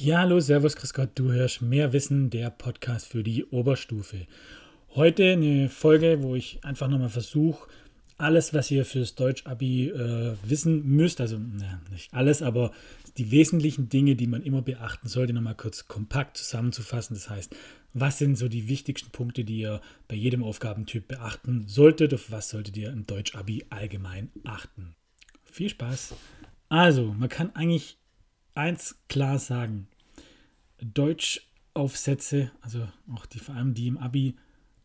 Ja, hallo, Servus, Chris Gott, du hörst mehr Wissen, der Podcast für die Oberstufe. Heute eine Folge, wo ich einfach nochmal versuche, alles, was ihr fürs Deutsch-Abi äh, wissen müsst, also na, nicht alles, aber die wesentlichen Dinge, die man immer beachten sollte, nochmal kurz kompakt zusammenzufassen. Das heißt, was sind so die wichtigsten Punkte, die ihr bei jedem Aufgabentyp beachten solltet? Auf was solltet ihr im Deutsch-Abi allgemein achten? Viel Spaß! Also, man kann eigentlich eins klar sagen. Deutschaufsätze, also auch die vor allem die im Abi,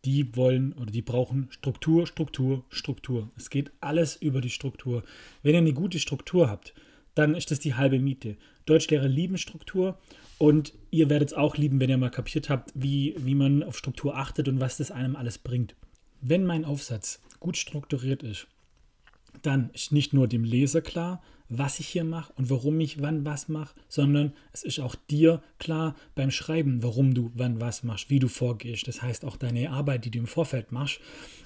die wollen oder die brauchen Struktur, Struktur, Struktur. Es geht alles über die Struktur. Wenn ihr eine gute Struktur habt, dann ist das die halbe Miete. Deutschlehrer lieben Struktur und ihr werdet es auch lieben, wenn ihr mal kapiert habt, wie, wie man auf Struktur achtet und was das einem alles bringt. Wenn mein Aufsatz gut strukturiert ist, dann ist nicht nur dem Leser klar, was ich hier mache und warum ich wann was mache, sondern es ist auch dir klar beim Schreiben, warum du wann was machst, wie du vorgehst. Das heißt auch deine Arbeit, die du im Vorfeld machst,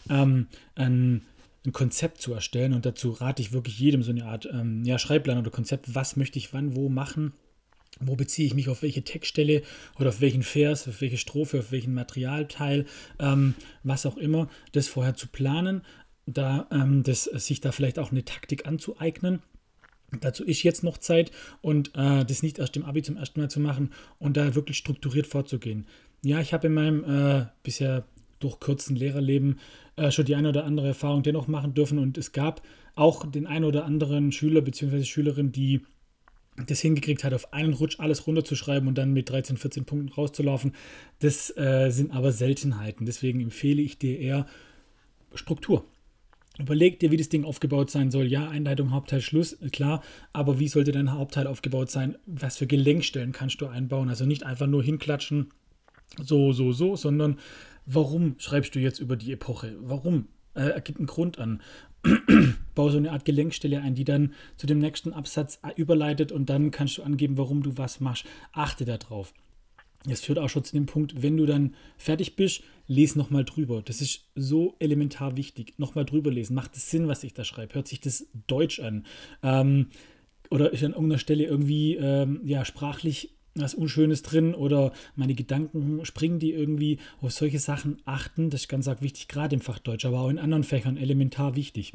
ähm, ein, ein, Konzept zu erstellen und dazu rate ich wirklich jedem so eine Art ähm, ja, Schreibplan oder Konzept, was möchte ich wann wo machen. Wo beziehe ich mich auf welche Textstelle oder auf welchen Vers, auf welche Strophe, auf welchen Materialteil, ähm, was auch immer, das vorher zu planen, da ähm, das, sich da vielleicht auch eine Taktik anzueignen Dazu ist jetzt noch Zeit und äh, das nicht erst im Abi zum ersten Mal zu machen und da wirklich strukturiert vorzugehen. Ja, ich habe in meinem äh, bisher durch kurzen Lehrerleben äh, schon die eine oder andere Erfahrung dennoch machen dürfen und es gab auch den einen oder anderen Schüler bzw. Schülerin, die das hingekriegt hat, auf einen Rutsch alles runterzuschreiben und dann mit 13, 14 Punkten rauszulaufen. Das äh, sind aber Seltenheiten. Deswegen empfehle ich dir eher Struktur. Überleg dir, wie das Ding aufgebaut sein soll. Ja, Einleitung, Hauptteil, Schluss, klar. Aber wie sollte dein Hauptteil aufgebaut sein? Was für Gelenkstellen kannst du einbauen? Also nicht einfach nur hinklatschen, so, so, so, sondern warum schreibst du jetzt über die Epoche? Warum? Äh, ergibt einen Grund an. Bau so eine Art Gelenkstelle ein, die dann zu dem nächsten Absatz überleitet und dann kannst du angeben, warum du was machst. Achte darauf. Das führt auch schon zu dem Punkt, wenn du dann fertig bist, lese nochmal drüber. Das ist so elementar wichtig. Nochmal drüber lesen. Macht es Sinn, was ich da schreibe? Hört sich das deutsch an? Ähm, oder ist an irgendeiner Stelle irgendwie ähm, ja, sprachlich was Unschönes drin oder meine Gedanken springen die irgendwie auf solche Sachen achten. Das ist ganz arg wichtig, gerade im Fach Deutsch, aber auch in anderen Fächern elementar wichtig.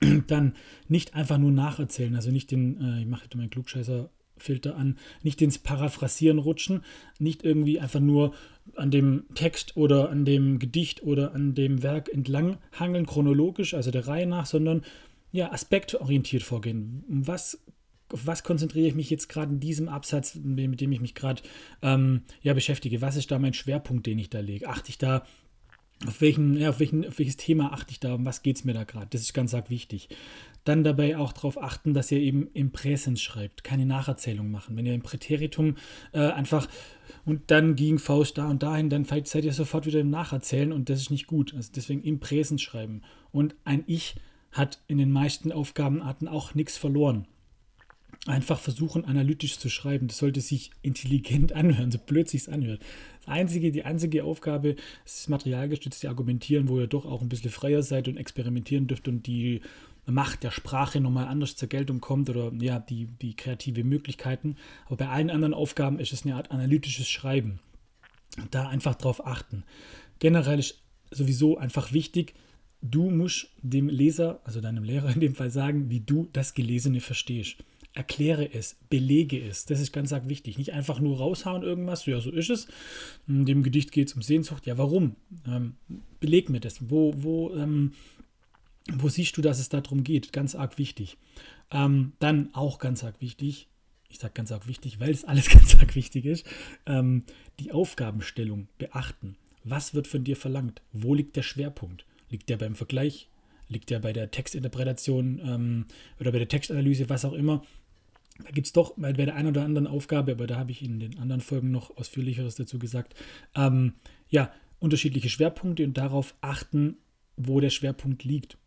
Dann nicht einfach nur nacherzählen, also nicht den, äh, ich mache jetzt meinen Klugscheißer Filter an, nicht ins Paraphrasieren rutschen, nicht irgendwie einfach nur an dem Text oder an dem Gedicht oder an dem Werk entlang hangeln, chronologisch, also der Reihe nach, sondern ja, aspektorientiert vorgehen. Was, auf was konzentriere ich mich jetzt gerade in diesem Absatz, mit dem ich mich gerade ähm, ja, beschäftige? Was ist da mein Schwerpunkt, den ich da lege? Achte ich da auf, welchen, ja, auf, welchen, auf welches Thema achte ich da, um was geht es mir da gerade? Das ist ganz arg wichtig. Dann dabei auch darauf achten, dass ihr eben im Präsens schreibt, keine Nacherzählung machen. Wenn ihr im Präteritum äh, einfach und dann ging Faust da und dahin, dann seid ihr sofort wieder im Nacherzählen und das ist nicht gut. Also deswegen im Präsens schreiben. Und ein Ich hat in den meisten Aufgabenarten auch nichts verloren einfach versuchen, analytisch zu schreiben. Das sollte sich intelligent anhören, so blöd sich anhört. Einzige, die einzige Aufgabe ist das materialgestützte Argumentieren, wo ihr doch auch ein bisschen freier seid und experimentieren dürft und die Macht der Sprache nochmal anders zur Geltung kommt oder ja, die, die kreative Möglichkeiten. Aber bei allen anderen Aufgaben ist es eine Art analytisches Schreiben. Da einfach drauf achten. Generell ist sowieso einfach wichtig, du musst dem Leser, also deinem Lehrer in dem Fall sagen, wie du das Gelesene verstehst erkläre es, belege es. Das ist ganz arg wichtig. Nicht einfach nur raushauen irgendwas, ja, so ist es. In dem Gedicht geht es um Sehnsucht. Ja, warum? Ähm, beleg mir das. Wo, wo, ähm, wo siehst du, dass es darum geht? Ganz arg wichtig. Ähm, dann auch ganz arg wichtig, ich sage ganz arg wichtig, weil es alles ganz arg wichtig ist, ähm, die Aufgabenstellung beachten. Was wird von dir verlangt? Wo liegt der Schwerpunkt? Liegt der beim Vergleich? Liegt der bei der Textinterpretation ähm, oder bei der Textanalyse, was auch immer? Da gibt es doch bei der einen oder anderen Aufgabe, aber da habe ich in den anderen Folgen noch ausführlicheres dazu gesagt, ähm, ja, unterschiedliche Schwerpunkte und darauf achten, wo der Schwerpunkt liegt.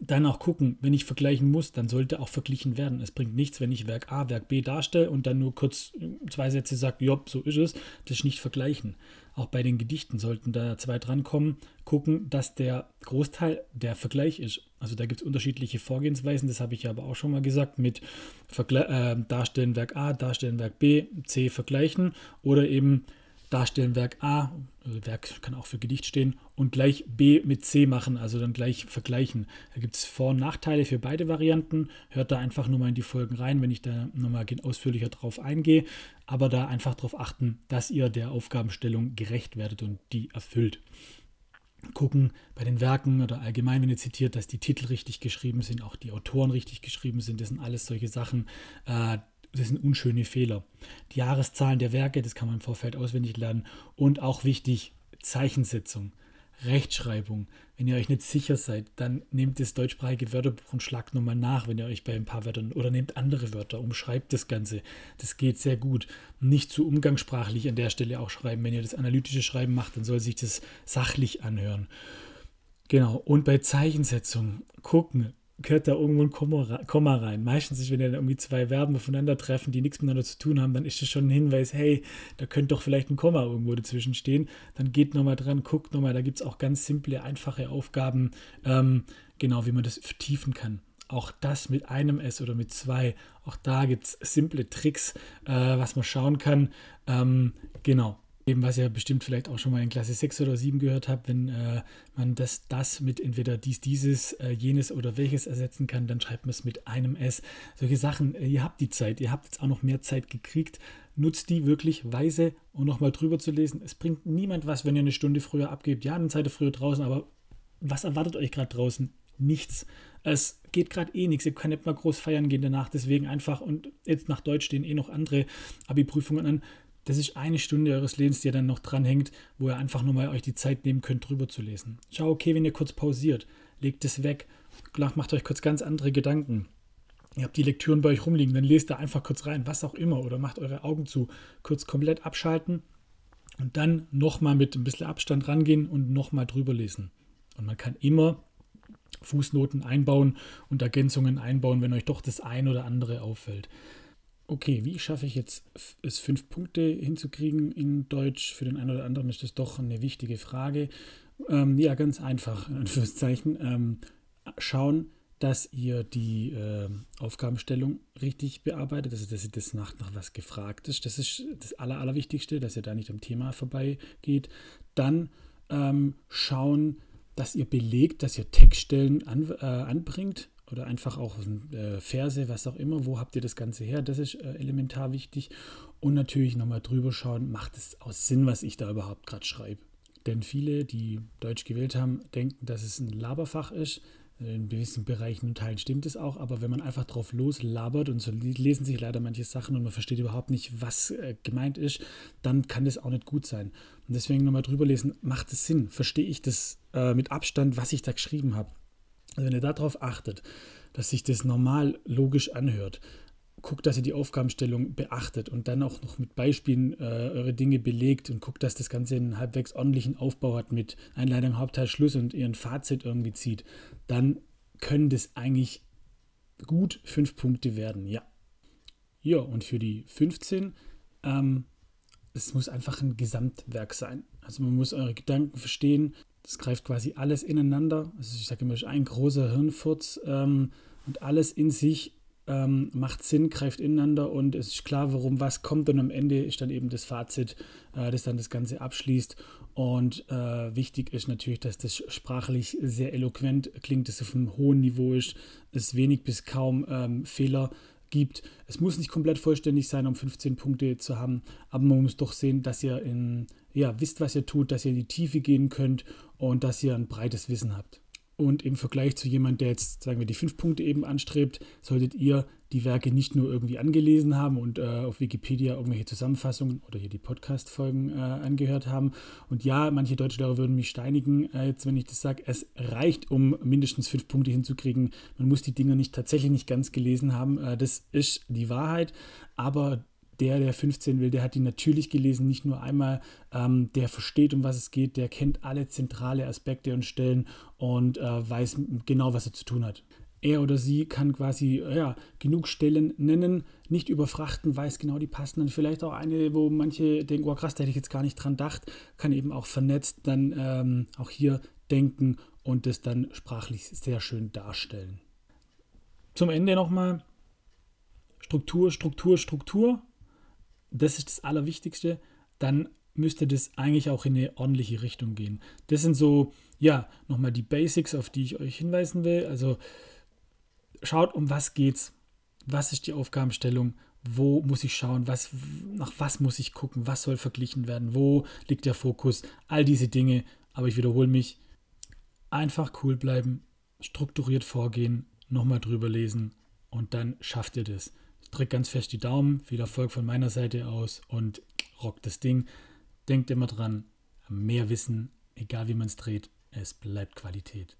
Dann auch gucken, wenn ich vergleichen muss, dann sollte auch verglichen werden. Es bringt nichts, wenn ich Werk A, Werk B darstelle und dann nur kurz zwei Sätze sage, jopp, so ist es, das ist nicht vergleichen. Auch bei den Gedichten sollten da zwei drankommen, gucken, dass der Großteil der Vergleich ist. Also da gibt es unterschiedliche Vorgehensweisen, das habe ich aber auch schon mal gesagt, mit Vergle äh, Darstellen Werk A, Darstellen Werk B, C vergleichen oder eben darstellen Werk A, also Werk kann auch für Gedicht stehen, und gleich B mit C machen, also dann gleich vergleichen. Da gibt es Vor- und Nachteile für beide Varianten. Hört da einfach nur mal in die Folgen rein, wenn ich da nochmal ausführlicher drauf eingehe. Aber da einfach darauf achten, dass ihr der Aufgabenstellung gerecht werdet und die erfüllt. Gucken bei den Werken oder allgemein, wenn ihr zitiert, dass die Titel richtig geschrieben sind, auch die Autoren richtig geschrieben sind. Das sind alles solche Sachen. Äh, das sind unschöne Fehler. Die Jahreszahlen der Werke, das kann man im Vorfeld auswendig lernen. Und auch wichtig, Zeichensetzung, Rechtschreibung. Wenn ihr euch nicht sicher seid, dann nehmt das deutschsprachige Wörterbuch und schlagt nochmal nach, wenn ihr euch bei ein paar Wörtern oder nehmt andere Wörter, umschreibt das Ganze. Das geht sehr gut. Nicht zu umgangssprachlich an der Stelle auch schreiben. Wenn ihr das analytische Schreiben macht, dann soll sich das sachlich anhören. Genau, und bei Zeichensetzung gucken, gehört da irgendwo ein Komma rein. Meistens, wenn ja irgendwie zwei Verben aufeinander treffen, die nichts miteinander zu tun haben, dann ist das schon ein Hinweis, hey, da könnte doch vielleicht ein Komma irgendwo dazwischen stehen. Dann geht nochmal dran, guckt nochmal, da gibt es auch ganz simple, einfache Aufgaben, ähm, genau wie man das vertiefen kann. Auch das mit einem S oder mit zwei. Auch da gibt es simple Tricks, äh, was man schauen kann. Ähm, genau. Eben, was ihr bestimmt vielleicht auch schon mal in Klasse 6 oder 7 gehört habt, wenn äh, man das, das mit entweder dies, dieses, äh, jenes oder welches ersetzen kann, dann schreibt man es mit einem S. Solche Sachen, äh, ihr habt die Zeit, ihr habt jetzt auch noch mehr Zeit gekriegt. Nutzt die wirklich weise und nochmal drüber zu lesen. Es bringt niemand was, wenn ihr eine Stunde früher abgebt. Ja, dann seid ihr früher draußen, aber was erwartet euch gerade draußen? Nichts. Es geht gerade eh nichts. Ihr könnt nicht mal groß feiern gehen danach. Deswegen einfach, und jetzt nach Deutsch stehen eh noch andere Abi-Prüfungen an das ist eine Stunde eures Lebens, die ihr dann noch dranhängt, wo ihr einfach nur mal euch die Zeit nehmen könnt, drüber zu lesen. Schau, okay, wenn ihr kurz pausiert, legt es weg, macht euch kurz ganz andere Gedanken. Ihr habt die Lektüren bei euch rumliegen, dann lest da einfach kurz rein, was auch immer, oder macht eure Augen zu, kurz komplett abschalten und dann nochmal mit ein bisschen Abstand rangehen und nochmal drüber lesen. Und man kann immer Fußnoten einbauen und Ergänzungen einbauen, wenn euch doch das ein oder andere auffällt okay, wie schaffe ich jetzt es fünf Punkte hinzukriegen in Deutsch? Für den einen oder anderen ist das doch eine wichtige Frage. Ähm, ja, ganz einfach, in Anführungszeichen. Ähm, schauen, dass ihr die äh, Aufgabenstellung richtig bearbeitet, also dass ihr das nach, nach was gefragt ist. Das ist das Aller, Allerwichtigste, dass ihr da nicht am Thema vorbeigeht. Dann ähm, schauen, dass ihr belegt, dass ihr Textstellen an, äh, anbringt oder einfach auch äh, Verse, was auch immer, wo habt ihr das Ganze her? Das ist äh, elementar wichtig. Und natürlich nochmal drüber schauen, macht es aus Sinn, was ich da überhaupt gerade schreibe. Denn viele, die Deutsch gewählt haben, denken, dass es ein Laberfach ist. In gewissen Bereichen und Teilen stimmt es auch, aber wenn man einfach drauf loslabert und so lesen sich leider manche Sachen und man versteht überhaupt nicht, was äh, gemeint ist, dann kann das auch nicht gut sein. Und deswegen nochmal drüber lesen, macht es Sinn? Verstehe ich das äh, mit Abstand, was ich da geschrieben habe? Also wenn ihr darauf achtet, dass sich das normal logisch anhört, guckt, dass ihr die Aufgabenstellung beachtet und dann auch noch mit Beispielen äh, eure Dinge belegt und guckt, dass das Ganze einen halbwegs ordentlichen Aufbau hat mit Einleitung, Hauptteil, Schluss und ihr ein Fazit irgendwie zieht, dann können das eigentlich gut fünf Punkte werden, ja. Ja, und für die 15, ähm, es muss einfach ein Gesamtwerk sein. Also man muss eure Gedanken verstehen, das greift quasi alles ineinander. Also ich sage immer, ein großer Hirnfurz ähm, und alles in sich ähm, macht Sinn, greift ineinander und es ist klar, warum was kommt und am Ende ist dann eben das Fazit, äh, das dann das Ganze abschließt. Und äh, wichtig ist natürlich, dass das sprachlich sehr eloquent klingt, dass es auf einem hohen Niveau ist, es wenig bis kaum ähm, Fehler gibt. Es muss nicht komplett vollständig sein, um 15 Punkte zu haben, aber man muss doch sehen, dass ihr in, ja, wisst, was ihr tut, dass ihr in die Tiefe gehen könnt und dass ihr ein breites Wissen habt. Und im Vergleich zu jemandem, der jetzt, sagen wir, die fünf Punkte eben anstrebt, solltet ihr die Werke nicht nur irgendwie angelesen haben und äh, auf Wikipedia irgendwelche Zusammenfassungen oder hier die Podcast-Folgen äh, angehört haben. Und ja, manche Deutschlehrer würden mich steinigen, äh, jetzt wenn ich das sage. Es reicht, um mindestens fünf Punkte hinzukriegen. Man muss die Dinge nicht tatsächlich nicht ganz gelesen haben. Äh, das ist die Wahrheit. Aber der, der 15 will, der hat die natürlich gelesen, nicht nur einmal, ähm, der versteht, um was es geht, der kennt alle zentrale Aspekte und Stellen und äh, weiß genau, was er zu tun hat. Er oder sie kann quasi ja, genug Stellen nennen, nicht überfrachten, weiß genau die passenden. Vielleicht auch eine, wo manche denken, oh krass, da hätte ich jetzt gar nicht dran gedacht, kann eben auch vernetzt dann ähm, auch hier denken und das dann sprachlich sehr schön darstellen. Zum Ende nochmal Struktur, Struktur, Struktur das ist das Allerwichtigste, dann müsste das eigentlich auch in eine ordentliche Richtung gehen. Das sind so, ja, nochmal die Basics, auf die ich euch hinweisen will. Also schaut, um was geht's? Was ist die Aufgabenstellung? Wo muss ich schauen? Was, nach was muss ich gucken? Was soll verglichen werden? Wo liegt der Fokus? All diese Dinge. Aber ich wiederhole mich. Einfach cool bleiben, strukturiert vorgehen, nochmal drüber lesen und dann schafft ihr das. Drückt ganz fest die Daumen, viel Erfolg von meiner Seite aus und rockt das Ding. Denkt immer dran, mehr Wissen, egal wie man es dreht, es bleibt Qualität.